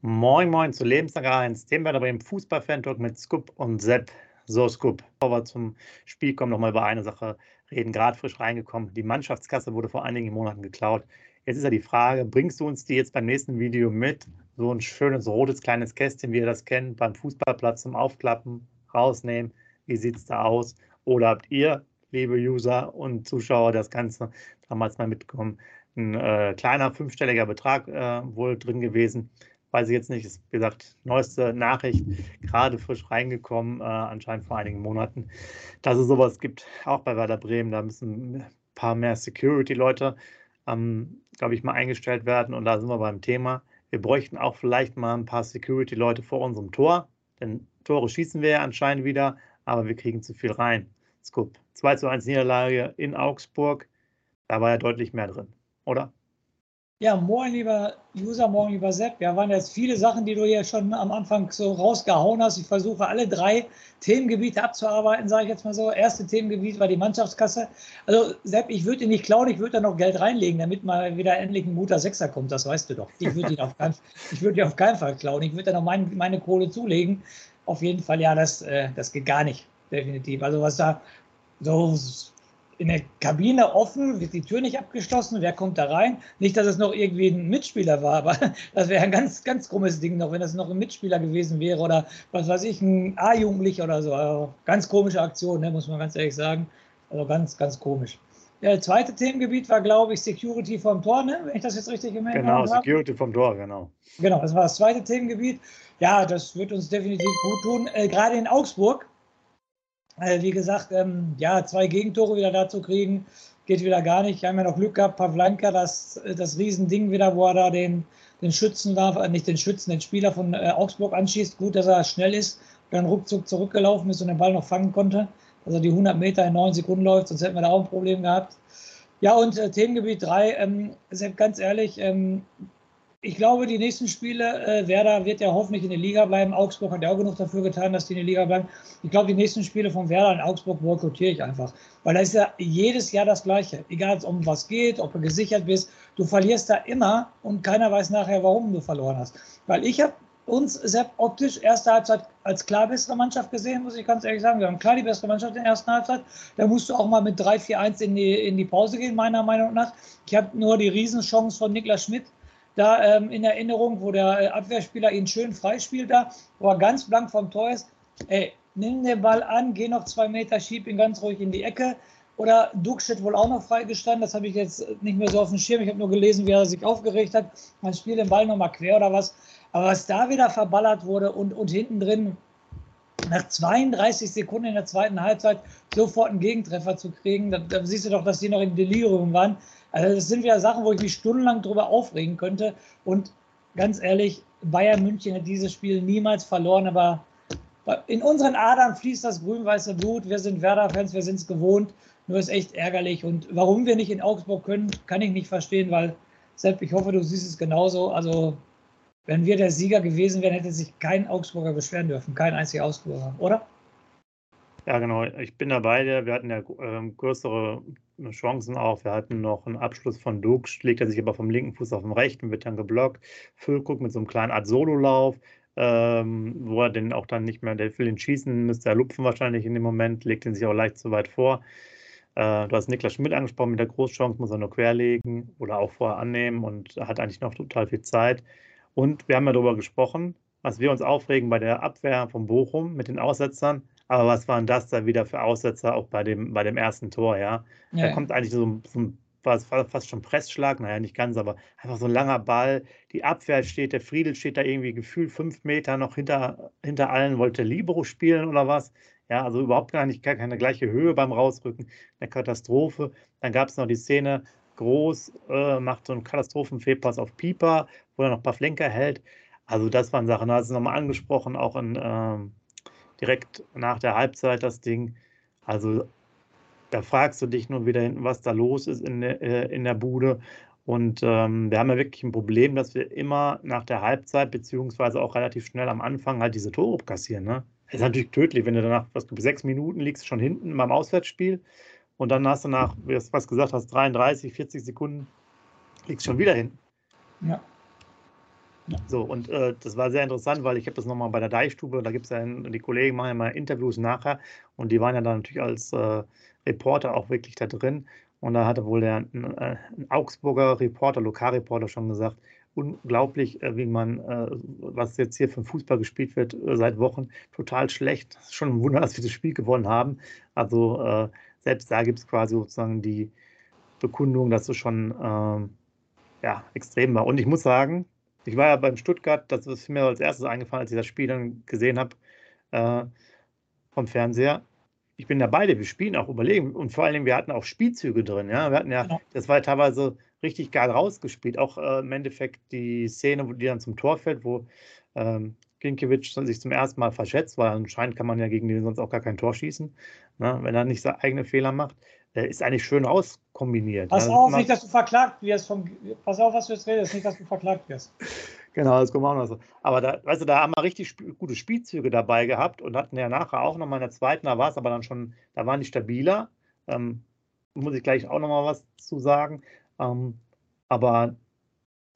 Moin Moin zu Lebenslang 1, dem werden wir im Fußball-Fan-Talk mit Scoop und Sepp. So, Scoop, bevor wir zum Spiel kommen, nochmal über eine Sache reden. Gerade frisch reingekommen. Die Mannschaftskasse wurde vor einigen Monaten geklaut. Jetzt ist ja die Frage, bringst du uns die jetzt beim nächsten Video mit? So ein schönes rotes kleines Kästchen, wie ihr das kennt, beim Fußballplatz zum Aufklappen, rausnehmen. Wie sieht es da aus? Oder habt ihr, liebe User und Zuschauer, das Ganze damals mal mitbekommen? Ein äh, kleiner fünfstelliger Betrag äh, wohl drin gewesen weiß ich jetzt nicht, ist wie gesagt neueste Nachricht, gerade frisch reingekommen, äh, anscheinend vor einigen Monaten, dass es sowas gibt, auch bei Werder Bremen. Da müssen ein paar mehr Security-Leute, ähm, glaube ich, mal eingestellt werden. Und da sind wir beim Thema. Wir bräuchten auch vielleicht mal ein paar Security-Leute vor unserem Tor, denn Tore schießen wir ja anscheinend wieder, aber wir kriegen zu viel rein. Scoop. 2 zu 1 Niederlage in Augsburg, da war ja deutlich mehr drin, oder? Ja, moin, lieber User, moin, lieber Sepp. Ja, waren jetzt viele Sachen, die du hier schon am Anfang so rausgehauen hast. Ich versuche alle drei Themengebiete abzuarbeiten, sage ich jetzt mal so. Erste Themengebiet war die Mannschaftskasse. Also, Sepp, ich würde ihn nicht klauen, ich würde da noch Geld reinlegen, damit mal wieder endlich ein guter Sechser kommt. Das weißt du doch. Ich würde ihn auf ihn auf keinen Fall klauen. Ich würde da noch mein, meine Kohle zulegen. Auf jeden Fall, ja, das, äh, das geht gar nicht. Definitiv. Also, was da so in der Kabine offen, wird die Tür nicht abgeschlossen, wer kommt da rein? Nicht, dass es noch irgendwie ein Mitspieler war, aber das wäre ein ganz, ganz krummes Ding noch, wenn das noch ein Mitspieler gewesen wäre oder was weiß ich, ein A-Jugendlicher oder so. Also ganz komische Aktion, ne, muss man ganz ehrlich sagen. Also ganz, ganz komisch. Der zweite Themengebiet war, glaube ich, Security vom Tor, ne? wenn ich das jetzt richtig gemerkt genau, habe. Genau, Security vom Tor, genau. Genau, das war das zweite Themengebiet. Ja, das wird uns definitiv gut tun. Äh, gerade in Augsburg wie gesagt, ähm, ja, zwei Gegentore wieder dazu kriegen, geht wieder gar nicht. Wir haben ja noch Glück gehabt, Pavlanka, das, das Riesending wieder, wo er da den, den Schützen darf, äh, nicht den Schützen, den Spieler von äh, Augsburg anschießt. Gut, dass er schnell ist, dann ruckzuck zurückgelaufen ist und den Ball noch fangen konnte. Er die 100 Meter in 9 Sekunden läuft, sonst hätten wir da auch ein Problem gehabt. Ja, und äh, Themengebiet 3, ähm, ganz ehrlich, ähm, ich glaube, die nächsten Spiele, äh, Werder wird ja hoffentlich in der Liga bleiben. Augsburg hat ja auch genug dafür getan, dass die in der Liga bleiben. Ich glaube, die nächsten Spiele von Werder in Augsburg boykottiere ich einfach. Weil da ist ja jedes Jahr das Gleiche. Egal, um was geht, ob du gesichert bist. Du verlierst da immer und keiner weiß nachher, warum du verloren hast. Weil ich habe uns Sepp optisch erste Halbzeit als klar bessere Mannschaft gesehen, muss ich ganz ehrlich sagen. Wir haben klar die bessere Mannschaft in der ersten Halbzeit. Da musst du auch mal mit 3-4-1 in die, in die Pause gehen, meiner Meinung nach. Ich habe nur die Riesenchance von Niklas Schmidt da ähm, in Erinnerung, wo der äh, Abwehrspieler ihn schön freispielt da, wo er ganz blank vom Tor ist. Ey, nimm den Ball an, geh noch zwei Meter, schieb ihn ganz ruhig in die Ecke. Oder Duck steht wohl auch noch freigestanden. Das habe ich jetzt nicht mehr so auf dem Schirm. Ich habe nur gelesen, wie er sich aufgeregt hat. Man spielt den Ball nochmal quer oder was. Aber was da wieder verballert wurde und, und hinten drin nach 32 Sekunden in der zweiten Halbzeit sofort einen Gegentreffer zu kriegen, da, da siehst du doch, dass die noch im Delirium waren. Also das sind wieder Sachen, wo ich mich stundenlang darüber aufregen könnte. Und ganz ehrlich, Bayern München hat dieses Spiel niemals verloren, aber in unseren Adern fließt das grün-weiße Blut. Wir sind Werder-Fans, wir sind es gewohnt. Nur ist echt ärgerlich. Und warum wir nicht in Augsburg können, kann ich nicht verstehen, weil, Sepp, ich hoffe, du siehst es genauso. Also, wenn wir der Sieger gewesen wären, hätte sich kein Augsburger beschweren dürfen. Kein einziger Augsburger, oder? Ja, genau. Ich bin dabei. Wir hatten ja äh, größere Chancen auch. Wir hatten noch einen Abschluss von Dux, schlägt er sich aber vom linken Fuß auf den rechten, wird dann geblockt. Füllkrug mit so einem kleinen Art Sololauf, ähm, wo er den auch dann nicht mehr, der will ihn schießen, müsste er lupfen wahrscheinlich in dem Moment, legt ihn sich auch leicht zu weit vor. Äh, du hast Niklas Schmidt angesprochen mit der Großchance, muss er nur querlegen oder auch vorher annehmen und hat eigentlich noch total viel Zeit. Und wir haben ja darüber gesprochen, was wir uns aufregen bei der Abwehr von Bochum mit den Aussetzern. Aber was waren das da wieder für Aussetzer auch bei dem, bei dem ersten Tor, ja? ja. Da kommt eigentlich so, so ein fast schon Pressschlag, naja, nicht ganz, aber einfach so ein langer Ball. Die Abwehr steht, der Friedel steht da irgendwie gefühlt fünf Meter noch hinter, hinter allen, wollte Libero spielen oder was. Ja, also überhaupt gar nicht, gar keine gleiche Höhe beim Rausrücken. Eine Katastrophe. Dann gab es noch die Szene, Groß äh, macht so einen Katastrophenfehlpass auf Pieper, wo er noch ein paar Flenker hält. Also das waren Sachen, da hast du nochmal angesprochen, auch in, äh, direkt nach der Halbzeit das Ding. Also da fragst du dich nur wieder hinten, was da los ist in der, äh, in der Bude. Und ähm, wir haben ja wirklich ein Problem, dass wir immer nach der Halbzeit, beziehungsweise auch relativ schnell am Anfang halt diese Tore kassieren. Ne? Das ist natürlich tödlich, wenn du danach, was du sechs Minuten liegst, schon hinten beim Auswärtsspiel und dann hast du nach, wie du was gesagt hast, 33, 40 Sekunden, liegst schon wieder hinten. Ja. So, und äh, das war sehr interessant, weil ich habe das nochmal bei der Deichstube, da gibt es ja, die Kollegen machen ja mal Interviews nachher und die waren ja dann natürlich als äh, Reporter auch wirklich da drin. Und da hatte wohl der ein, äh, ein Augsburger Reporter, Lokalreporter schon gesagt, unglaublich, äh, wie man, äh, was jetzt hier für Fußball gespielt wird seit Wochen, total schlecht. Schon ein Wunder, dass wir das Spiel gewonnen haben. Also selbst da gibt es quasi sozusagen die Bekundung, dass es schon ähm, ja, extrem war. Und ich muss sagen, ich war ja beim Stuttgart, das ist mir als erstes eingefallen, als ich das Spiel dann gesehen habe äh, vom Fernseher. Ich bin dabei, wir spielen auch überlegen. Und vor allen Dingen, wir hatten auch Spielzüge drin, ja, wir hatten ja, genau. das war teilweise richtig geil rausgespielt, auch äh, im Endeffekt die Szene, wo die dann zum Tor fällt, wo ähm, Ginkiewicz sich zum ersten Mal verschätzt, weil anscheinend kann man ja gegen den sonst auch gar kein Tor schießen, ne, wenn er nicht seine eigene Fehler macht, äh, ist eigentlich schön auskombiniert. Pass ja, auf, nicht, dass du verklagt wirst, vom, pass auf, was du jetzt redest, nicht, dass du verklagt wirst. Genau, das kommt auch noch so. Aber da, weißt du, da haben wir richtig sp gute Spielzüge dabei gehabt und hatten ja nachher auch noch mal in der zweiten, da war es aber dann schon, da waren die stabiler. Ähm, muss ich gleich auch noch mal was zu sagen. Ähm, aber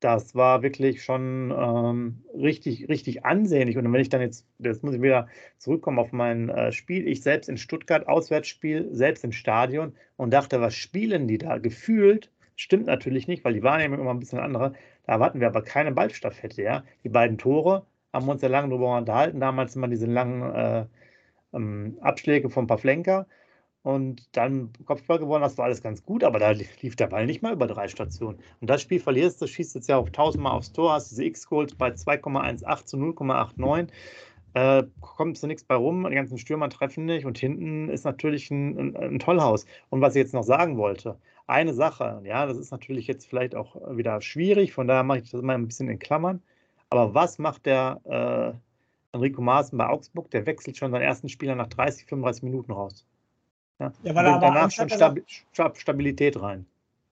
das war wirklich schon ähm, richtig, richtig ansehnlich. Und wenn ich dann jetzt, jetzt muss ich wieder zurückkommen auf mein äh, Spiel, ich selbst in Stuttgart, Auswärtsspiel, selbst im Stadion und dachte, was spielen die da? Gefühlt, stimmt natürlich nicht, weil die Wahrnehmung immer ein bisschen andere. Da hatten wir aber keine Ballstaffette, ja. Die beiden Tore haben wir uns ja lange darüber unterhalten. Damals immer diese langen äh, ähm, Abschläge von Pavlenka und dann Kopfball gewonnen, das war alles ganz gut, aber da lief der Ball nicht mal über drei Stationen. Und das Spiel verlierst du, schießt jetzt ja auf 1000 Mal aufs Tor, hast diese X-Goals bei 2,18 zu 0,89. Äh, kommt du nichts bei rum, die ganzen Stürmer treffen nicht und hinten ist natürlich ein, ein, ein Tollhaus. Und was ich jetzt noch sagen wollte, eine Sache. Ja, das ist natürlich jetzt vielleicht auch wieder schwierig, von daher mache ich das mal ein bisschen in Klammern. Aber was macht der äh, Enrico Maaßen bei Augsburg? Der wechselt schon seinen ersten Spieler nach 30, 35 Minuten raus. Ja, ja weil er aber danach Angst schon Stabi Stabilität rein.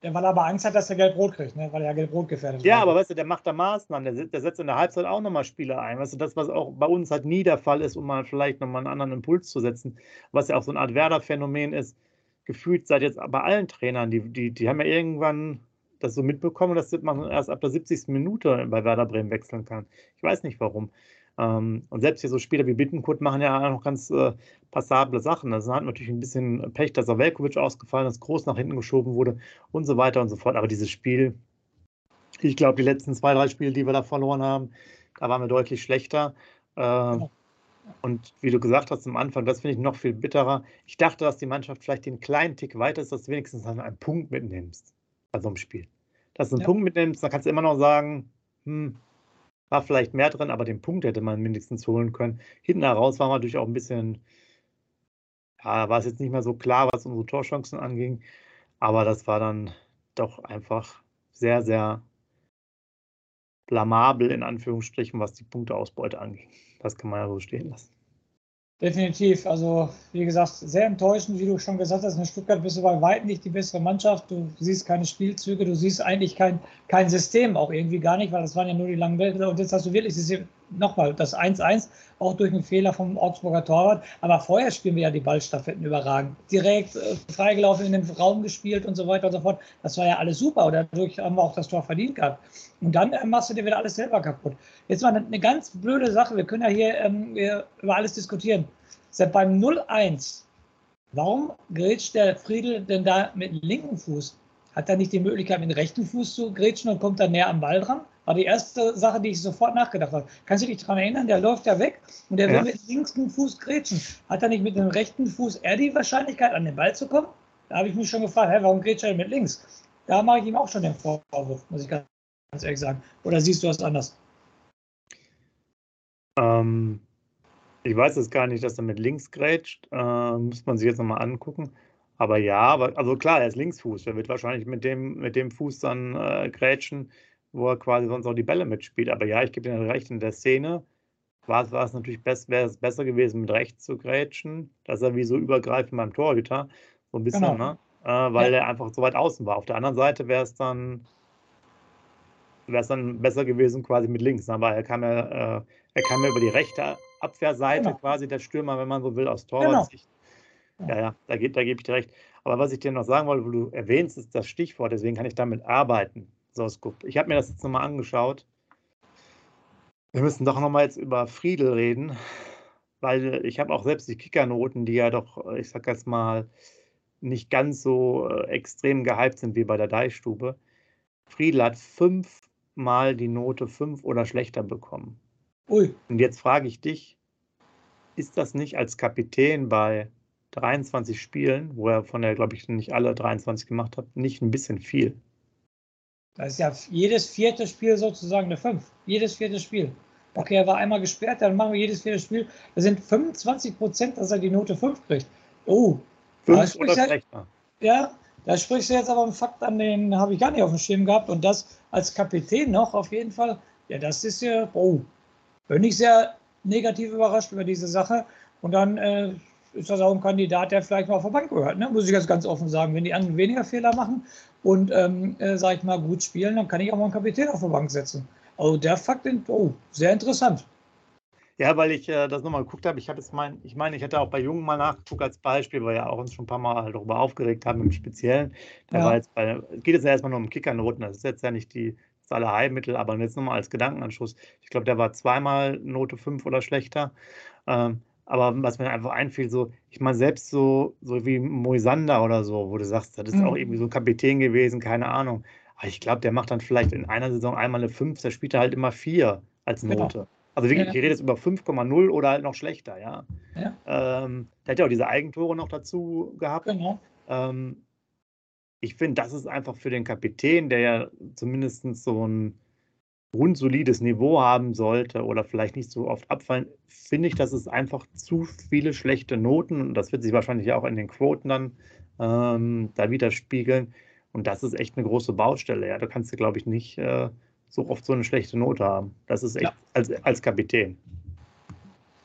Ja, weil er aber Angst hat, dass er Gelb-Rot kriegt, ne? weil er ja Gelb-Rot gefährdet ist. Ja, aber weißt du, der macht da Maßnahmen, der, der, setzt in der Halbzeit auch nochmal Spieler ein. Weißt du, das, was auch bei uns halt nie der Fall ist, um mal vielleicht nochmal einen anderen Impuls zu setzen, was ja auch so eine Art Werder-Phänomen ist, gefühlt seit jetzt bei allen Trainern, die, die, die haben ja irgendwann das so mitbekommen, dass man erst ab der 70. Minute bei Werder Bremen wechseln kann. Ich weiß nicht warum. Ähm, und selbst hier so Spieler wie Bittenkurt machen ja auch ganz äh, passable Sachen. Das hat natürlich ein bisschen Pech, dass er Velkovic ausgefallen ist, groß nach hinten geschoben wurde und so weiter und so fort. Aber dieses Spiel, ich glaube, die letzten zwei, drei Spiele, die wir da verloren haben, da waren wir deutlich schlechter. Äh, und wie du gesagt hast am Anfang, das finde ich noch viel bitterer. Ich dachte, dass die Mannschaft vielleicht den kleinen Tick weiter ist, dass du wenigstens einen Punkt mitnimmst bei so einem Spiel. Dass du einen ja. Punkt mitnimmst, dann kannst du immer noch sagen, hm, war vielleicht mehr drin, aber den Punkt hätte man mindestens holen können. Hinten heraus war man natürlich auch ein bisschen, ja, war es jetzt nicht mehr so klar, was unsere Torchancen anging. Aber das war dann doch einfach sehr, sehr blamabel in Anführungsstrichen, was die Punkteausbeute anging. Das kann man ja so stehen lassen. Definitiv. Also, wie gesagt, sehr enttäuschend, wie du schon gesagt hast. In Stuttgart bist du bei weitem nicht die bessere Mannschaft. Du siehst keine Spielzüge, du siehst eigentlich kein, kein System, auch irgendwie gar nicht, weil das waren ja nur die langen Bälle. Und jetzt hast du wirklich nochmal das 1-1, auch durch einen Fehler vom Augsburger Torwart. Aber vorher spielen wir ja die Ballstaffetten überragend. Direkt äh, freigelaufen in den Raum gespielt und so weiter und so fort. Das war ja alles super. Und dadurch haben wir auch das Tor verdient gehabt. Und dann äh, machst du dir wieder alles selber kaputt. Jetzt mal eine, eine ganz blöde Sache. Wir können ja hier ähm, über alles diskutieren. Seit beim 0-1, warum grätscht der Friedel denn da mit dem linken Fuß? Hat er nicht die Möglichkeit, mit dem rechten Fuß zu grätschen und kommt dann näher am Ball dran? War die erste Sache, die ich sofort nachgedacht habe. Kannst du dich daran erinnern? Der läuft ja weg und der ja. will mit dem linken Fuß grätschen. Hat er nicht mit dem rechten Fuß eher die Wahrscheinlichkeit, an den Ball zu kommen? Da habe ich mich schon gefragt, hä, warum grätscht er mit links? Da mache ich ihm auch schon den Vorwurf, muss ich ganz ehrlich sagen. Oder siehst du das anders? Ähm, ich weiß es gar nicht, dass er mit links grätscht. Äh, muss man sich jetzt nochmal angucken. Aber ja, aber, also klar, er ist Linksfuß. Er wird wahrscheinlich mit dem, mit dem Fuß dann äh, grätschen, wo er quasi sonst auch die Bälle mitspielt. Aber ja, ich gebe dir recht, in der Szene war es, war es natürlich best, wäre es besser gewesen, mit rechts zu grätschen, dass er wie so übergreifend beim Torhüter, so ein bisschen, genau. ne? Äh, weil ja. er einfach so weit außen war. Auf der anderen Seite wäre es dann wäre es dann besser gewesen quasi mit links. Aber er kam ja, äh, er kam ja über die rechte Abwehrseite genau. quasi der Stürmer, wenn man so will, aus Torwartsicht. Genau. Ja, ja, da, da gebe ich dir recht. Aber was ich dir noch sagen wollte, wo du erwähnst, ist das Stichwort, deswegen kann ich damit arbeiten. So, Scoop. Ich habe mir das jetzt nochmal angeschaut. Wir müssen doch nochmal jetzt über Friedel reden, weil ich habe auch selbst die Kickernoten, die ja doch, ich sag jetzt mal, nicht ganz so äh, extrem gehypt sind wie bei der Deichstube. Friedel hat fünfmal die Note 5 oder schlechter bekommen. Ui. Und jetzt frage ich dich, ist das nicht als Kapitän bei 23 Spielen, wo er von der, glaube ich, nicht alle 23 gemacht hat, nicht ein bisschen viel? Das ist ja jedes vierte Spiel sozusagen eine 5. Jedes vierte Spiel. Okay, er war einmal gesperrt, dann machen wir jedes vierte Spiel. Da sind 25 Prozent, dass er die Note 5 kriegt. Oh. 5 oder schlechter. Ja, da sprichst du jetzt aber einen Fakt an, den habe ich gar nicht auf dem Schirm gehabt. Und das als Kapitän noch auf jeden Fall. Ja, das ist ja, oh, bin ich sehr negativ überrascht über diese Sache. Und dann äh, ist das auch ein Kandidat, der vielleicht mal auf der Bank gehört. Ne? Muss ich ganz, ganz offen sagen. Wenn die anderen weniger Fehler machen und, ähm, äh, sag ich mal, gut spielen, dann kann ich auch mal einen Kapitän auf der Bank setzen. Also der Fakt, oh, sehr interessant. Ja, weil ich äh, das nochmal geguckt habe. Ich habe es mein, ich meine, ich hätte auch bei Jungen mal nachgeguckt als Beispiel, weil wir ja auch uns schon ein paar Mal darüber aufgeregt haben im Speziellen. Der ja. war jetzt bei, es geht jetzt erstmal nur um Kickernoten. Das ist jetzt ja nicht die, das Allerheilmittel, aber jetzt nochmal als Gedankenanschluss. Ich glaube, der war zweimal Note 5 oder schlechter. Ähm, aber was mir einfach einfiel, so, ich meine, selbst so, so wie Moisander oder so, wo du sagst, das ist mhm. auch irgendwie so ein Kapitän gewesen, keine Ahnung. Aber ich glaube, der macht dann vielleicht in einer Saison einmal eine 5, der spielt halt immer 4 als genau. Note. Genau. Also wirklich, ja. ich rede jetzt über 5,0 oder halt noch schlechter, ja. ja. Ähm, der hat ja auch diese Eigentore noch dazu gehabt. Genau. Ähm, ich finde, das ist einfach für den Kapitän, der ja zumindest so ein grundsolides Niveau haben sollte oder vielleicht nicht so oft abfallen, finde ich, dass es einfach zu viele schlechte Noten und das wird sich wahrscheinlich auch in den Quoten dann ähm, da widerspiegeln. Und das ist echt eine große Baustelle. Ja, da kannst du, glaube ich, nicht äh, so oft so eine schlechte Note haben. Das ist echt ja. als, als Kapitän.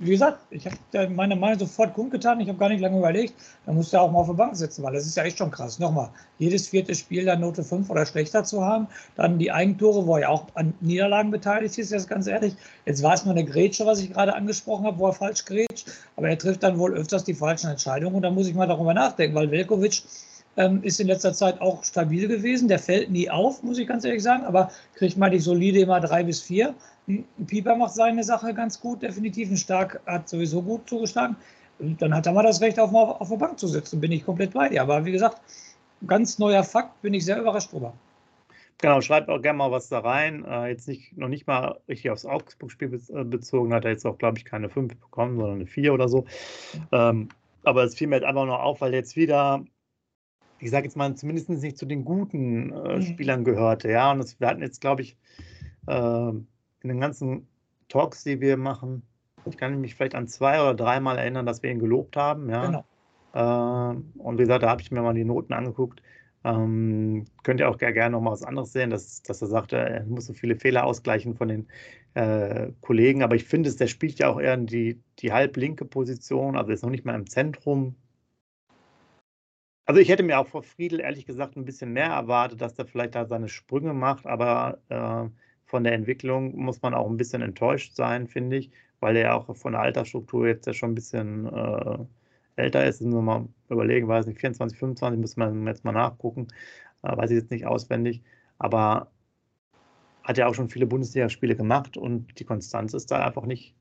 Wie gesagt, ich habe meine Meinung sofort kundgetan. Ich habe gar nicht lange überlegt. Da musst du auch mal auf der Bank sitzen, weil das ist ja echt schon krass. Nochmal, jedes vierte Spiel dann Note 5 oder schlechter zu haben. Dann die Eigentore, wo er auch an Niederlagen beteiligt ist, jetzt ganz ehrlich. Jetzt war es nur eine Grätsche, was ich gerade angesprochen habe, wo er falsch grätscht. Aber er trifft dann wohl öfters die falschen Entscheidungen. Und da muss ich mal darüber nachdenken, weil Velkovic ähm, ist in letzter Zeit auch stabil gewesen. Der fällt nie auf, muss ich ganz ehrlich sagen, aber kriegt mal die solide immer drei bis vier. Pieper macht seine Sache ganz gut, definitiv. Ein Stark hat sowieso gut zugeschlagen. Und dann hat er mal das Recht, auf, auf der Bank zu sitzen. Bin ich komplett bei dir. Aber wie gesagt, ganz neuer Fakt, bin ich sehr überrascht drüber. Genau, schreibt auch gerne mal was da rein. Äh, jetzt nicht, noch nicht mal richtig aufs Augsburg-Spiel äh, bezogen, hat er jetzt auch, glaube ich, keine 5 bekommen, sondern eine 4 oder so. Ähm, aber es fiel mir jetzt einfach nur auf, weil jetzt wieder ich sage jetzt mal, zumindest nicht zu den guten äh, mhm. Spielern gehörte. Ja, und das, wir hatten jetzt, glaube ich, äh, in den ganzen Talks, die wir machen, ich kann mich vielleicht an zwei oder dreimal erinnern, dass wir ihn gelobt haben. Ja. Genau. Äh, und wie gesagt, da habe ich mir mal die Noten angeguckt. Ähm, könnt ihr auch gerne noch mal was anderes sehen, dass, dass er sagte, er muss so viele Fehler ausgleichen von den äh, Kollegen. Aber ich finde, es, der spielt ja auch eher in die, die halblinke Position, also ist noch nicht mal im Zentrum also ich hätte mir auch vor Friedel ehrlich gesagt ein bisschen mehr erwartet, dass er vielleicht da seine Sprünge macht, aber äh, von der Entwicklung muss man auch ein bisschen enttäuscht sein, finde ich, weil er auch von der Altersstruktur jetzt ja schon ein bisschen äh, älter ist. Nur mal überlegen, weiß nicht, 24, 25 muss man jetzt mal nachgucken, äh, weiß ich jetzt nicht auswendig, aber hat ja auch schon viele Bundesligaspiele gemacht und die Konstanz ist da einfach nicht,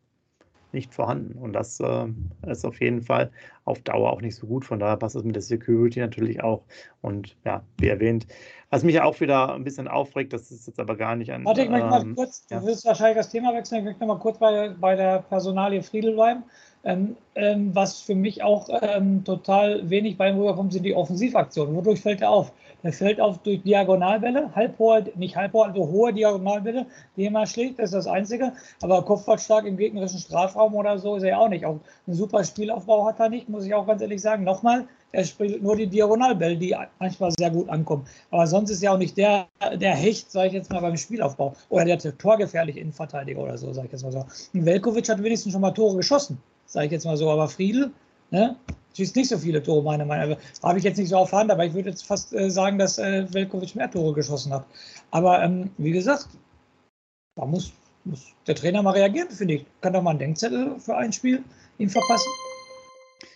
nicht vorhanden. Und das äh, ist auf jeden Fall auf Dauer auch nicht so gut. Von daher passt es mit der Security natürlich auch. Und ja, wie erwähnt, was mich auch wieder ein bisschen aufregt, das ist jetzt aber gar nicht an. Warte, ich möchte ähm, mal kurz, ja. du wirst wahrscheinlich das Thema wechseln, ich möchte mal kurz bei, bei der Personalie Friedelwein. Ähm, ähm, was für mich auch ähm, total wenig bei ihm rüberkommt, sind die Offensivaktionen. Wodurch fällt er auf? Der fällt auf durch Diagonalbälle, halbhohe, nicht halbhohe, also hohe Diagonalbälle, die er mal schlägt, das ist das Einzige. Aber kopfballstark im gegnerischen Strafraum oder so ist er auch nicht. Auch einen super Spielaufbau hat er nicht, muss ich auch ganz ehrlich sagen. Nochmal, er spielt nur die Diagonalbälle, die manchmal sehr gut ankommen. Aber sonst ist er auch nicht der, der Hecht, sage ich jetzt mal, beim Spielaufbau. Oder der torgefährliche Innenverteidiger oder so, sage ich jetzt mal so. Und Velkovic hat wenigstens schon mal Tore geschossen sage ich jetzt mal so. Aber Friedel, ne, schießt nicht so viele Tore, meiner Meinung nach. Also, habe ich jetzt nicht so auf Hand, aber ich würde jetzt fast äh, sagen, dass äh, Velkovic mehr Tore geschossen hat. Aber ähm, wie gesagt, da muss, muss, der Trainer mal reagieren, finde ich. Kann doch mal einen Denkzettel für ein Spiel ihm verpassen.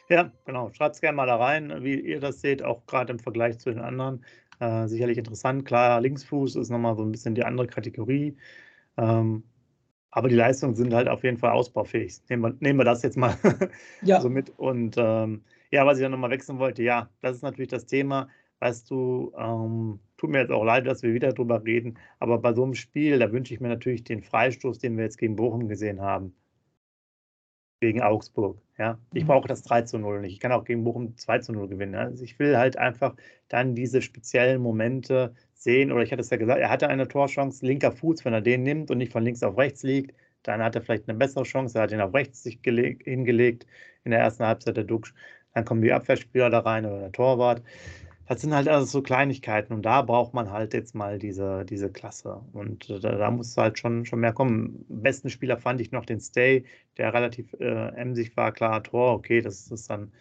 Ja, genau. Schreibt es gerne mal da rein, wie ihr das seht, auch gerade im Vergleich zu den anderen. Äh, sicherlich interessant. Klar, Linksfuß ist nochmal so ein bisschen die andere Kategorie. Ähm, aber die Leistungen sind halt auf jeden Fall ausbaufähig. Nehmen wir, nehmen wir das jetzt mal ja. so mit. Und ähm, ja, was ich dann nochmal wechseln wollte, ja, das ist natürlich das Thema. Weißt du, ähm, tut mir jetzt auch leid, dass wir wieder drüber reden, aber bei so einem Spiel, da wünsche ich mir natürlich den Freistoß, den wir jetzt gegen Bochum gesehen haben. Gegen Augsburg. Ja, ich mhm. brauche das 3 zu 0 nicht. Ich kann auch gegen Bochum 2 zu 0 gewinnen. Also ich will halt einfach dann diese speziellen Momente sehen, oder ich hatte es ja gesagt, er hatte eine Torchance, linker Fuß, wenn er den nimmt und nicht von links auf rechts liegt, dann hat er vielleicht eine bessere Chance. Er hat ihn auf rechts sich hingelegt in der ersten Halbzeit der Duxch. Dann kommen die Abwehrspieler da rein oder der Torwart. Das sind halt also so Kleinigkeiten und da braucht man halt jetzt mal diese, diese Klasse. Und da, da muss halt schon, schon mehr kommen. Besten Spieler fand ich noch den Stay, der relativ äh, emsig war. Klar, Tor, okay, das ist dann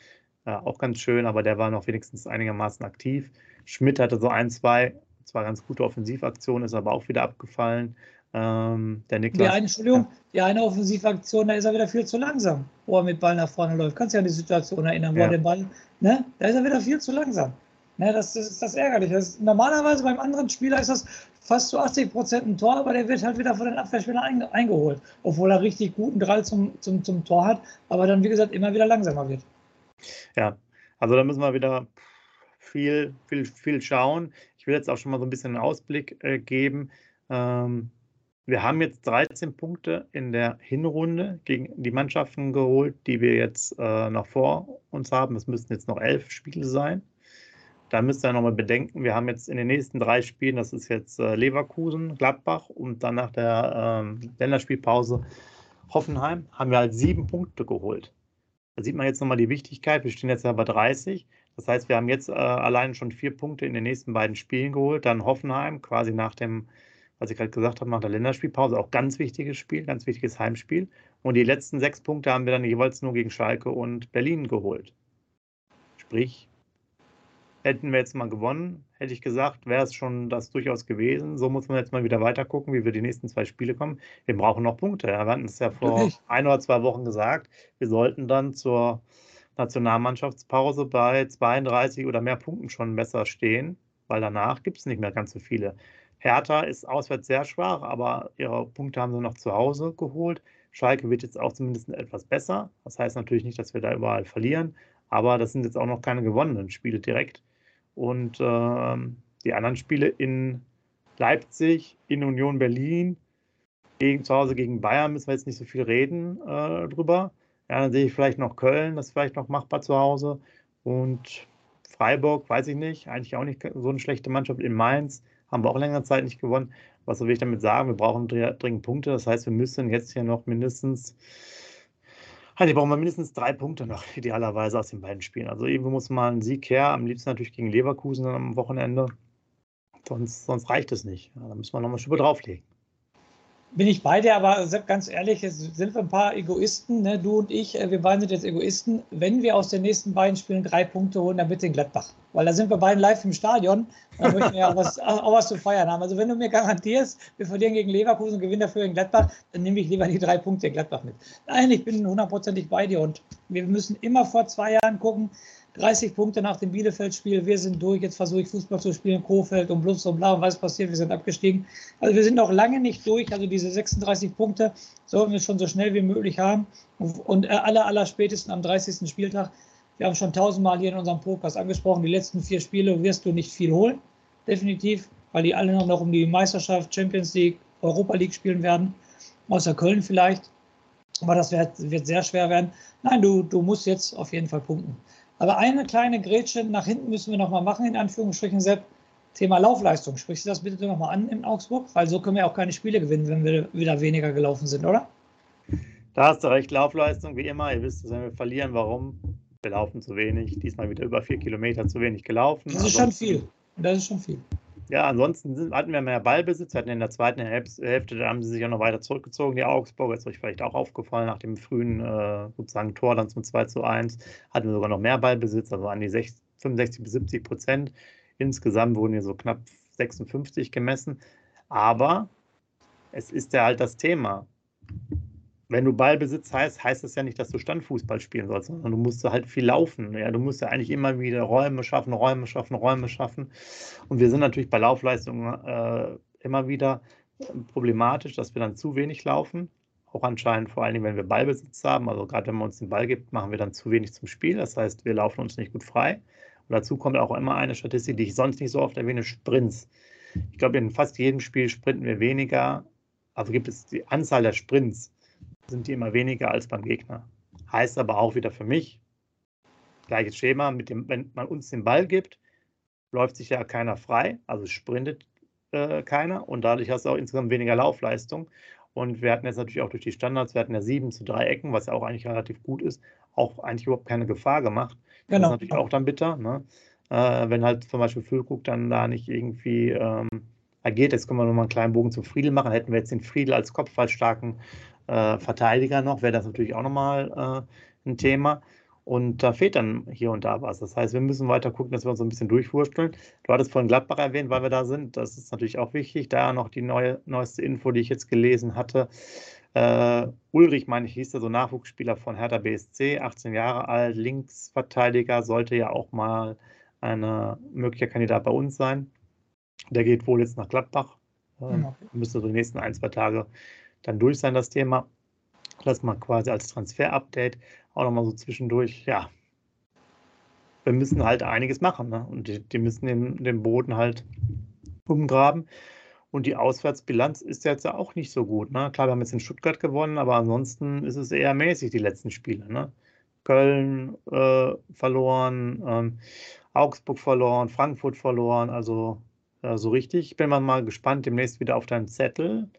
äh, auch ganz schön, aber der war noch wenigstens einigermaßen aktiv. Schmidt hatte so ein, zwei zwar ganz gute Offensivaktion, ist aber auch wieder abgefallen. Ähm, der Niklas, die eine, Entschuldigung, ja. die eine Offensivaktion, da ist er wieder viel zu langsam, wo er mit Ball nach vorne läuft. Kannst du dich an die Situation erinnern, wo ja. er den Ball, ne? Da ist er wieder viel zu langsam. Ne, das, das ist das ärgerlich. Das ist, normalerweise beim anderen Spieler ist das fast zu 80 Prozent ein Tor, aber der wird halt wieder von den Abwehrspielern ein, eingeholt, obwohl er richtig guten Drall zum, zum, zum Tor hat, aber dann, wie gesagt, immer wieder langsamer wird. Ja, also da müssen wir wieder viel, viel, viel schauen. Ich will jetzt auch schon mal so ein bisschen einen Ausblick äh, geben. Ähm, wir haben jetzt 13 Punkte in der Hinrunde gegen die Mannschaften geholt, die wir jetzt äh, noch vor uns haben. Es müssten jetzt noch elf Spiele sein. Da müsst ihr nochmal bedenken, wir haben jetzt in den nächsten drei Spielen, das ist jetzt äh, Leverkusen, Gladbach und dann nach der ähm, Länderspielpause Hoffenheim, haben wir halt sieben Punkte geholt. Da sieht man jetzt nochmal die Wichtigkeit. Wir stehen jetzt ja bei 30. Das heißt, wir haben jetzt äh, allein schon vier Punkte in den nächsten beiden Spielen geholt. Dann Hoffenheim, quasi nach dem, was ich gerade gesagt habe, nach der Länderspielpause, auch ganz wichtiges Spiel, ganz wichtiges Heimspiel. Und die letzten sechs Punkte haben wir dann jeweils nur gegen Schalke und Berlin geholt. Sprich, hätten wir jetzt mal gewonnen, hätte ich gesagt, wäre es schon das durchaus gewesen. So muss man jetzt mal wieder weiter gucken, wie wir die nächsten zwei Spiele kommen. Wir brauchen noch Punkte. Wir hatten es ja vor ein oder zwei Wochen gesagt. Wir sollten dann zur Nationalmannschaftspause bei 32 oder mehr Punkten schon besser stehen, weil danach gibt es nicht mehr ganz so viele. Hertha ist auswärts sehr schwach, aber ihre Punkte haben sie noch zu Hause geholt. Schalke wird jetzt auch zumindest etwas besser. Das heißt natürlich nicht, dass wir da überall verlieren, aber das sind jetzt auch noch keine gewonnenen Spiele direkt. Und äh, die anderen Spiele in Leipzig, in Union Berlin, gegen, zu Hause gegen Bayern müssen wir jetzt nicht so viel reden äh, drüber. Ja, dann sehe ich vielleicht noch Köln, das ist vielleicht noch machbar zu Hause. Und Freiburg, weiß ich nicht, eigentlich auch nicht so eine schlechte Mannschaft. In Mainz haben wir auch längere Zeit nicht gewonnen. Was will ich damit sagen? Wir brauchen dringend Punkte. Das heißt, wir müssen jetzt hier noch mindestens, halt, hier brauchen wir mindestens drei Punkte noch, idealerweise aus den beiden Spielen. Also irgendwo muss mal ein Sieg her, am liebsten natürlich gegen Leverkusen am Wochenende. Sonst, sonst reicht es nicht. Ja, da müssen wir noch mal Schippe drauflegen bin ich bei dir, aber ganz ehrlich, es sind wir ein paar Egoisten, ne? du und ich, äh, wir beiden sind jetzt Egoisten. Wenn wir aus den nächsten beiden Spielen drei Punkte holen, dann bitte in Gladbach. Weil da sind wir beiden live im Stadion dann möchten wir auch was, auch was zu feiern haben. Also wenn du mir garantierst, wir verlieren gegen Leverkusen und gewinnen dafür in Gladbach, dann nehme ich lieber die drei Punkte in Gladbach mit. Nein, ich bin hundertprozentig bei dir und wir müssen immer vor zwei Jahren gucken, 30 Punkte nach dem Bielefeld-Spiel, wir sind durch, jetzt versuche ich Fußball zu spielen, Kofeld und Blubs und bla und was passiert, wir sind abgestiegen. Also wir sind noch lange nicht durch, also diese 36 Punkte sollten wir schon so schnell wie möglich haben. Und aller, aller spätestens am 30. Spieltag, wir haben schon tausendmal hier in unserem Podcast angesprochen, die letzten vier Spiele wirst du nicht viel holen, definitiv, weil die alle noch um die Meisterschaft, Champions League, Europa League spielen werden, außer Köln vielleicht, aber das wird, wird sehr schwer werden. Nein, du, du musst jetzt auf jeden Fall punkten. Aber eine kleine Grätsche nach hinten müssen wir noch mal machen, in Anführungsstrichen, Sepp. Thema Laufleistung. Sprichst du das bitte noch mal an in Augsburg? Weil so können wir auch keine Spiele gewinnen, wenn wir wieder weniger gelaufen sind, oder? Da hast du recht, Laufleistung wie immer. Ihr wisst, wenn wir verlieren, warum? Wir laufen zu wenig. Diesmal wieder über vier Kilometer zu wenig gelaufen. Das ist schon viel. Das ist schon viel. Ja, ansonsten hatten wir mehr Ballbesitz. Wir hatten in der zweiten Hälfte, da haben sie sich auch noch weiter zurückgezogen, die Augsburger. Ist euch vielleicht auch aufgefallen, nach dem frühen äh, sozusagen Tor dann zum 2 zu 1 hatten wir sogar noch mehr Ballbesitz, also an die 60, 65 bis 70 Prozent. Insgesamt wurden hier so knapp 56 gemessen. Aber es ist ja halt das Thema wenn du Ballbesitz heißt, heißt das ja nicht, dass du Standfußball spielen sollst, sondern du musst halt viel laufen. Ja, du musst ja eigentlich immer wieder Räume schaffen, Räume schaffen, Räume schaffen. Und wir sind natürlich bei Laufleistungen äh, immer wieder problematisch, dass wir dann zu wenig laufen. Auch anscheinend vor allen Dingen, wenn wir Ballbesitz haben. Also gerade wenn man uns den Ball gibt, machen wir dann zu wenig zum Spiel. Das heißt, wir laufen uns nicht gut frei. Und dazu kommt auch immer eine Statistik, die ich sonst nicht so oft erwähne, Sprints. Ich glaube, in fast jedem Spiel sprinten wir weniger. Also gibt es die Anzahl der Sprints sind die immer weniger als beim Gegner. Heißt aber auch wieder für mich, gleiches Schema, mit dem, wenn man uns den Ball gibt, läuft sich ja keiner frei, also sprintet äh, keiner und dadurch hast du auch insgesamt weniger Laufleistung. Und wir hatten jetzt natürlich auch durch die Standards, wir hatten ja sieben zu drei Ecken, was ja auch eigentlich relativ gut ist, auch eigentlich überhaupt keine Gefahr gemacht. Genau. Das ist natürlich auch dann bitter, ne? äh, wenn halt zum Beispiel Füllkrug dann da nicht irgendwie ähm, agiert. Jetzt können wir nochmal einen kleinen Bogen zum Friedel machen. Hätten wir jetzt den Friedel als kopfballstarken äh, Verteidiger noch, wäre das natürlich auch nochmal äh, ein Thema. Und da fehlt dann hier und da was. Das heißt, wir müssen weiter gucken, dass wir uns so ein bisschen durchwursteln. Du hattest vorhin Gladbach erwähnt, weil wir da sind. Das ist natürlich auch wichtig. Da noch die neue, neueste Info, die ich jetzt gelesen hatte. Äh, Ulrich, meine ich, hieß der so Nachwuchsspieler von Hertha BSC, 18 Jahre alt, Linksverteidiger, sollte ja auch mal ein möglicher Kandidat bei uns sein. Der geht wohl jetzt nach Gladbach. Ähm, okay. Müsste so die nächsten ein, zwei Tage dann durch sein, das Thema. Das mal quasi als Transfer-Update auch nochmal so zwischendurch, ja. Wir müssen halt einiges machen, ne? Und die, die müssen den, den Boden halt umgraben. Und die Auswärtsbilanz ist jetzt ja auch nicht so gut. Ne? Klar, wir haben jetzt in Stuttgart gewonnen, aber ansonsten ist es eher mäßig, die letzten Spiele. Ne? Köln äh, verloren, ähm, Augsburg verloren, Frankfurt verloren. Also äh, so richtig. Ich bin mal gespannt demnächst wieder auf deinen Zettel.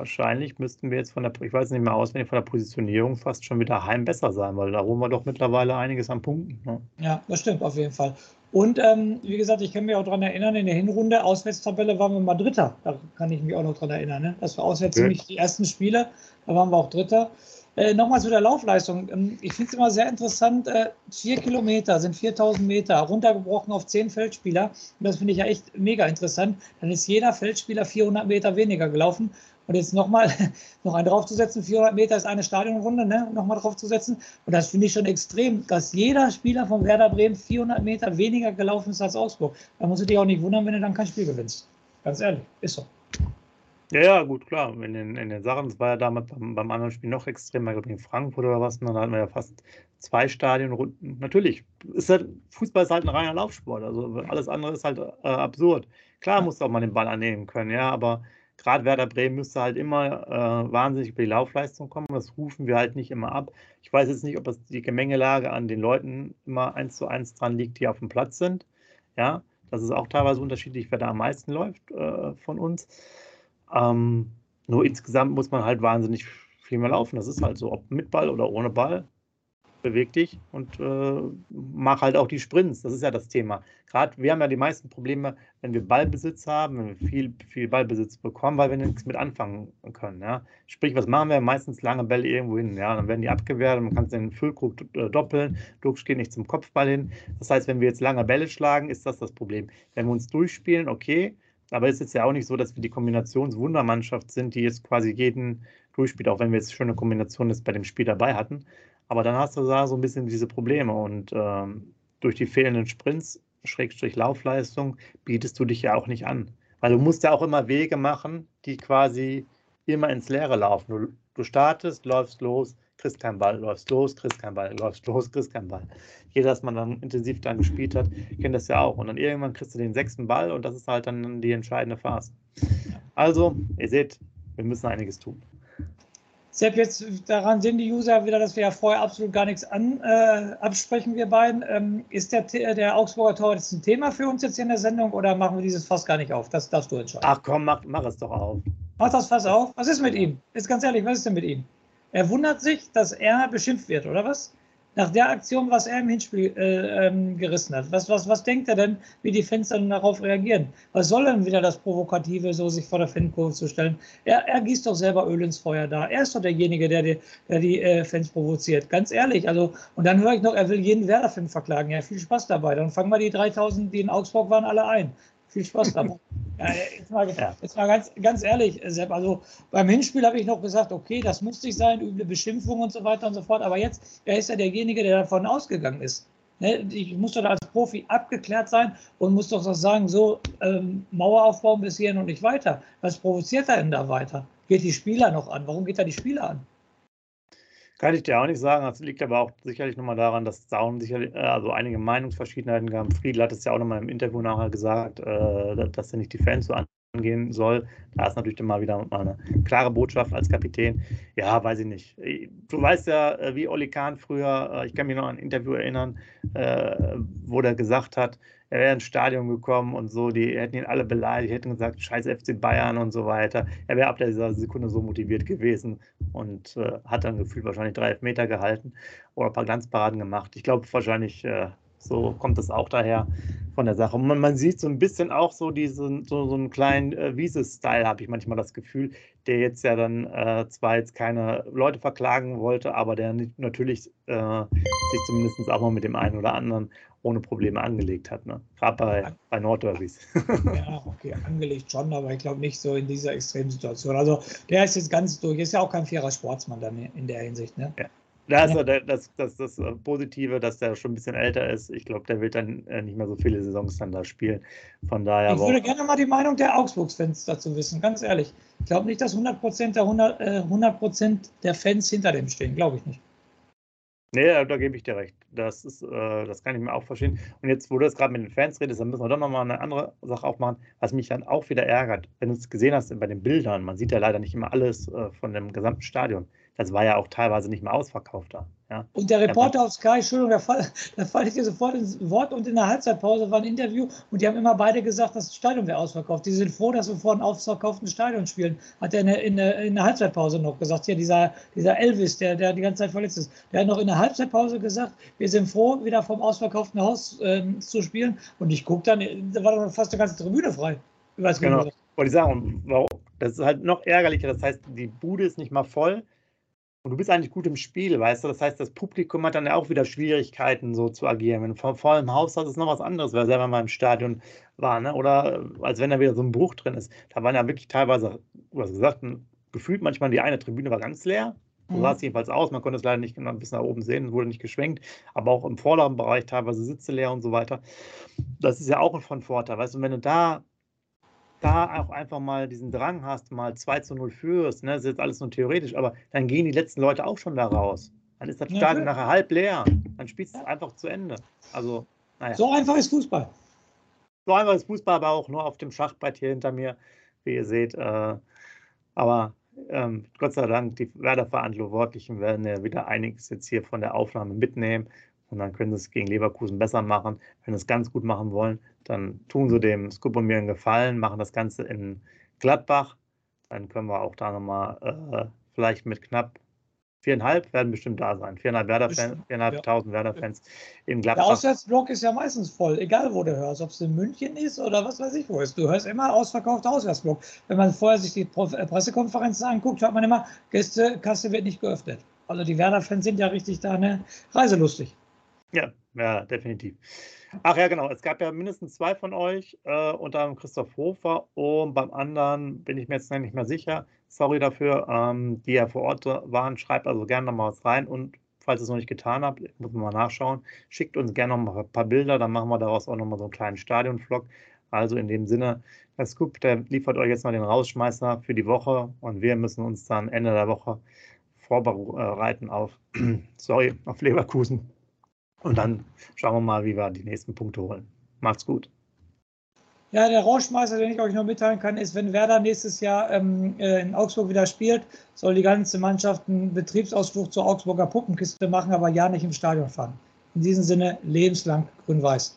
Wahrscheinlich müssten wir jetzt von der, ich weiß nicht mehr auswendig, von der Positionierung fast schon wieder heim besser sein, weil da holen wir doch mittlerweile einiges an Punkten. Ne? Ja, das stimmt auf jeden Fall. Und ähm, wie gesagt, ich kann mich auch daran erinnern, in der Hinrunde, Auswärtstabelle waren wir mal Dritter. Da kann ich mich auch noch daran erinnern. Ne? Das war auswärts okay. ziemlich die ersten Spiele. Da waren wir auch Dritter. Äh, Nochmal zu der Laufleistung. Ähm, ich finde es immer sehr interessant. Äh, vier Kilometer sind 4000 Meter, runtergebrochen auf zehn Feldspieler. Und das finde ich ja echt mega interessant. Dann ist jeder Feldspieler 400 Meter weniger gelaufen. Und jetzt nochmal noch einen draufzusetzen, 400 Meter ist eine Stadionrunde, ne? nochmal draufzusetzen. Und das finde ich schon extrem, dass jeder Spieler von Werder Bremen 400 Meter weniger gelaufen ist als Augsburg. Da musst du dich auch nicht wundern, wenn du dann kein Spiel gewinnst. Ganz ehrlich, ist so. Ja, ja, gut, klar. In den, in den Sachen, das war ja damals beim, beim anderen Spiel noch extremer, ich glaube in Frankfurt oder was, und dann hatten wir ja fast zwei Stadionrunden. Natürlich, ist halt, Fußball ist halt ein reiner Laufsport, also alles andere ist halt äh, absurd. Klar musst du auch mal den Ball annehmen können, ja, aber gerade Werder Bremen müsste halt immer äh, wahnsinnig über die Laufleistung kommen. Das rufen wir halt nicht immer ab. Ich weiß jetzt nicht, ob das die Gemengelage an den Leuten immer eins zu eins dran liegt, die auf dem Platz sind. Ja, das ist auch teilweise unterschiedlich, wer da am meisten läuft äh, von uns. Ähm, nur insgesamt muss man halt wahnsinnig viel mehr laufen. Das ist halt so, ob mit Ball oder ohne Ball beweg dich und äh, mach halt auch die Sprints. Das ist ja das Thema. Gerade wir haben ja die meisten Probleme, wenn wir Ballbesitz haben, wenn wir viel, viel Ballbesitz bekommen, weil wir nichts mit anfangen können. Ja? Sprich, was machen wir? Meistens lange Bälle irgendwo hin. Ja? Dann werden die abgewehrt und man kann den Füllkrug äh, doppeln. Dux geht nicht zum Kopfball hin. Das heißt, wenn wir jetzt lange Bälle schlagen, ist das das Problem. Wenn wir uns durchspielen, okay. Aber es ist ja auch nicht so, dass wir die Kombinationswundermannschaft sind, die jetzt quasi jeden durchspielt, auch wenn wir jetzt schöne Kombinationen bei dem Spiel dabei hatten. Aber dann hast du da so ein bisschen diese Probleme und ähm, durch die fehlenden Sprints, Schrägstrich Laufleistung, bietest du dich ja auch nicht an. Weil du musst ja auch immer Wege machen, die quasi immer ins Leere laufen. Du, du startest, läufst los, kriegst keinen Ball, läufst los, kriegst keinen Ball, läufst los, kriegst keinen Ball. Jeder, dass man dann intensiv dann gespielt hat, kennt das ja auch. Und dann irgendwann kriegst du den sechsten Ball und das ist halt dann die entscheidende Phase. Also, ihr seht, wir müssen einiges tun. Sepp, jetzt daran sehen die User wieder, dass wir ja vorher absolut gar nichts an, äh, absprechen, wir beiden. Ähm, ist der, der Augsburger Tor jetzt ein Thema für uns jetzt hier in der Sendung oder machen wir dieses Fass gar nicht auf? Das darfst du entscheiden. Ach komm, mach, mach es doch auf. Mach das Fass auf. Was ist mit ihm? Jetzt ganz ehrlich, was ist denn mit ihm? Er wundert sich, dass er beschimpft wird, oder was? Nach der Aktion, was er im Hinspiel äh, ähm, gerissen hat. Was, was, was denkt er denn, wie die Fans dann darauf reagieren? Was soll denn wieder das Provokative, so sich vor der Fankurve zu stellen? Er, er gießt doch selber Öl ins Feuer da. Er ist doch derjenige, der die, der die äh, Fans provoziert. Ganz ehrlich. Also, und dann höre ich noch, er will jeden Werder-Fan verklagen. Ja, viel Spaß dabei. Dann fangen wir die 3000, die in Augsburg waren, alle ein. Viel Spaß dabei. Ja, jetzt mal, jetzt mal ganz, ganz ehrlich, Sepp, also beim Hinspiel habe ich noch gesagt, okay, das muss nicht sein, üble Beschimpfung und so weiter und so fort, aber jetzt, er ist ja derjenige, der davon ausgegangen ist. Ne? Ich muss doch als Profi abgeklärt sein und muss doch sagen, so ähm, Mauer aufbauen bis hierhin und nicht weiter. Was provoziert er denn da weiter? Geht die Spieler noch an? Warum geht er die Spieler an? Kann ich dir auch nicht sagen. Das liegt aber auch sicherlich nochmal daran, dass es da auch sicherlich, äh, also einige Meinungsverschiedenheiten gab. Friedl hat es ja auch nochmal im Interview nachher gesagt, äh, dass er nicht die Fans so angehen soll. Da ist natürlich dann mal wieder mal eine klare Botschaft als Kapitän. Ja, weiß ich nicht. Du weißt ja, äh, wie Oli Kahn früher, ich kann mich noch an ein Interview erinnern, wo der gesagt hat, er wäre ins Stadion gekommen und so, die hätten ihn alle beleidigt, hätten gesagt, scheiß FC Bayern und so weiter. Er wäre ab dieser Sekunde so motiviert gewesen und äh, hat dann gefühlt wahrscheinlich drei Meter gehalten oder ein paar Glanzparaden gemacht. Ich glaube wahrscheinlich, äh, so kommt es auch daher von der Sache. Und man, man, sieht so ein bisschen auch so diesen, so, so einen kleinen äh, Wiese-Style, habe ich manchmal das Gefühl, der jetzt ja dann äh, zwar jetzt keine Leute verklagen wollte, aber der natürlich äh, sich zumindest auch mal mit dem einen oder anderen ohne Probleme angelegt hat. Ne? Gerade bei, bei Nordderbys. ja, okay, angelegt schon, aber ich glaube nicht so in dieser extremen Situation. Also der ist jetzt ganz durch, ist ja auch kein fairer Sportsmann dann in der Hinsicht. Ne? Ja. Das ist das, das, das, das, äh, Positive, dass der schon ein bisschen älter ist. Ich glaube, der wird dann äh, nicht mehr so viele Saisons dann da spielen. Von daher. Ich würde gerne mal die Meinung der Augsburgs-Fans dazu wissen, ganz ehrlich. Ich glaube nicht, dass 100% der, 100, äh, 100 der Fans hinter dem stehen. Glaube ich nicht. Nee, da gebe ich dir recht. Das, ist, äh, das kann ich mir auch verstehen. Und jetzt, wo du jetzt gerade mit den Fans redest, dann müssen wir doch nochmal eine andere Sache aufmachen, was mich dann auch wieder ärgert. Wenn du es gesehen hast bei den Bildern, man sieht ja leider nicht immer alles äh, von dem gesamten Stadion. Das war ja auch teilweise nicht mehr ausverkauft da. Ja. Und der Reporter auf Sky, Entschuldigung, da fall, falle ich dir sofort ins Wort und in der Halbzeitpause war ein Interview und die haben immer beide gesagt, das Stadion wäre ausverkauft. Die sind froh, dass wir vor einem ausverkauften Stadion spielen. Hat er in der, in der, in der Halbzeitpause noch gesagt. Hier, dieser, dieser Elvis, der, der die ganze Zeit verletzt ist, der hat noch in der Halbzeitpause gesagt, wir sind froh, wieder vom ausverkauften Haus äh, zu spielen. Und ich gucke dann, da war dann fast eine ganze Tribüne frei. Ich weiß genau. Wollte ich sagen, das ist halt noch ärgerlicher. Das heißt, die Bude ist nicht mal voll und du bist eigentlich gut im Spiel, weißt du? Das heißt, das Publikum hat dann ja auch wieder Schwierigkeiten, so zu agieren. Wenn vor, vor im Haus hast, ist noch was anderes, wer selber mal im Stadion war, ne? Oder äh, als wenn da wieder so ein Bruch drin ist. Da waren ja wirklich teilweise, du hast gesagt, gefühlt manchmal die eine Tribüne war ganz leer. So mhm. sah es jedenfalls aus. Man konnte es leider nicht genau bis nach oben sehen, wurde nicht geschwenkt. Aber auch im vorderen Bereich teilweise Sitze leer und so weiter. Das ist ja auch von Vorteil, weißt du? Und wenn du da da auch einfach mal diesen Drang hast, mal 2 zu 0 führst, ne, das ist jetzt alles nur theoretisch, aber dann gehen die letzten Leute auch schon da raus. Dann ist das Stadion ja, nachher halb leer. Dann spielst du es einfach zu Ende. Also, naja. So einfach ist Fußball. So einfach ist Fußball, aber auch nur auf dem Schachbrett hier hinter mir, wie ihr seht. Äh, aber ähm, Gott sei Dank, die Werder-Verantwortlichen werden ja wieder einiges jetzt hier von der Aufnahme mitnehmen und dann können sie es gegen Leverkusen besser machen. Wenn sie es ganz gut machen wollen, dann tun sie dem Scoop und mir einen Gefallen, machen das Ganze in Gladbach. Dann können wir auch da nochmal äh, vielleicht mit knapp viereinhalb werden bestimmt da sein. Viereinhalb Werder-Fans, viereinhalbtausend ja. Werder-Fans in Gladbach. Der Auswärtsblock ist ja meistens voll, egal wo du hörst, ob es in München ist oder was weiß ich wo ist. Du hörst immer ausverkaufter Auswärtsblock. Wenn man vorher sich die äh, Pressekonferenzen anguckt, hört man immer, Gästekasse wird nicht geöffnet. Also die Werder-Fans sind ja richtig da ne, reiselustig. Ja, ja, definitiv. Ach ja, genau. Es gab ja mindestens zwei von euch, äh, unter anderem Christoph Hofer und beim anderen bin ich mir jetzt nicht mehr sicher. Sorry dafür, ähm, die ja vor Ort waren. Schreibt also gerne noch mal was rein und falls ihr es noch nicht getan habt, muss man mal nachschauen. Schickt uns gerne noch mal ein paar Bilder, dann machen wir daraus auch noch mal so einen kleinen Stadion-Vlog. Also in dem Sinne, der Scoop, der liefert euch jetzt mal den Rausschmeißer für die Woche und wir müssen uns dann Ende der Woche vorbereiten auf, sorry, auf Leverkusen. Und dann schauen wir mal, wie wir die nächsten Punkte holen. Macht's gut. Ja, der Rauschmeister, den ich euch noch mitteilen kann, ist, wenn Werder nächstes Jahr ähm, äh, in Augsburg wieder spielt, soll die ganze Mannschaft einen Betriebsausflug zur Augsburger Puppenkiste machen, aber ja nicht im Stadion fahren. In diesem Sinne lebenslang grün-weiß.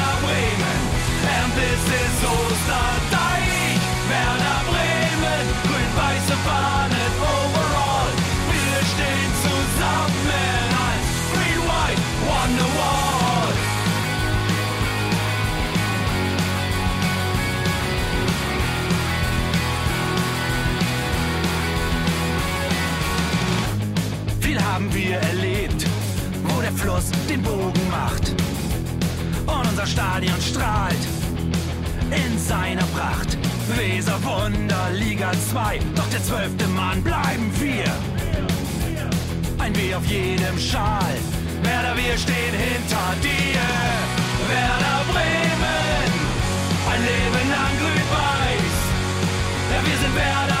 Liga 2, doch der zwölfte Mann bleiben wir. Ein W auf jedem Schal, Werder, wir stehen hinter dir. Werder Bremen, ein Leben lang grün-weiß. Ja, wir sind Werder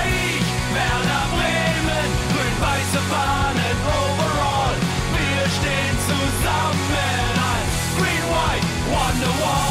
Werder Bremen, grün-weiße Fahnen overall. Wir stehen zusammen als Green White Wonderwall.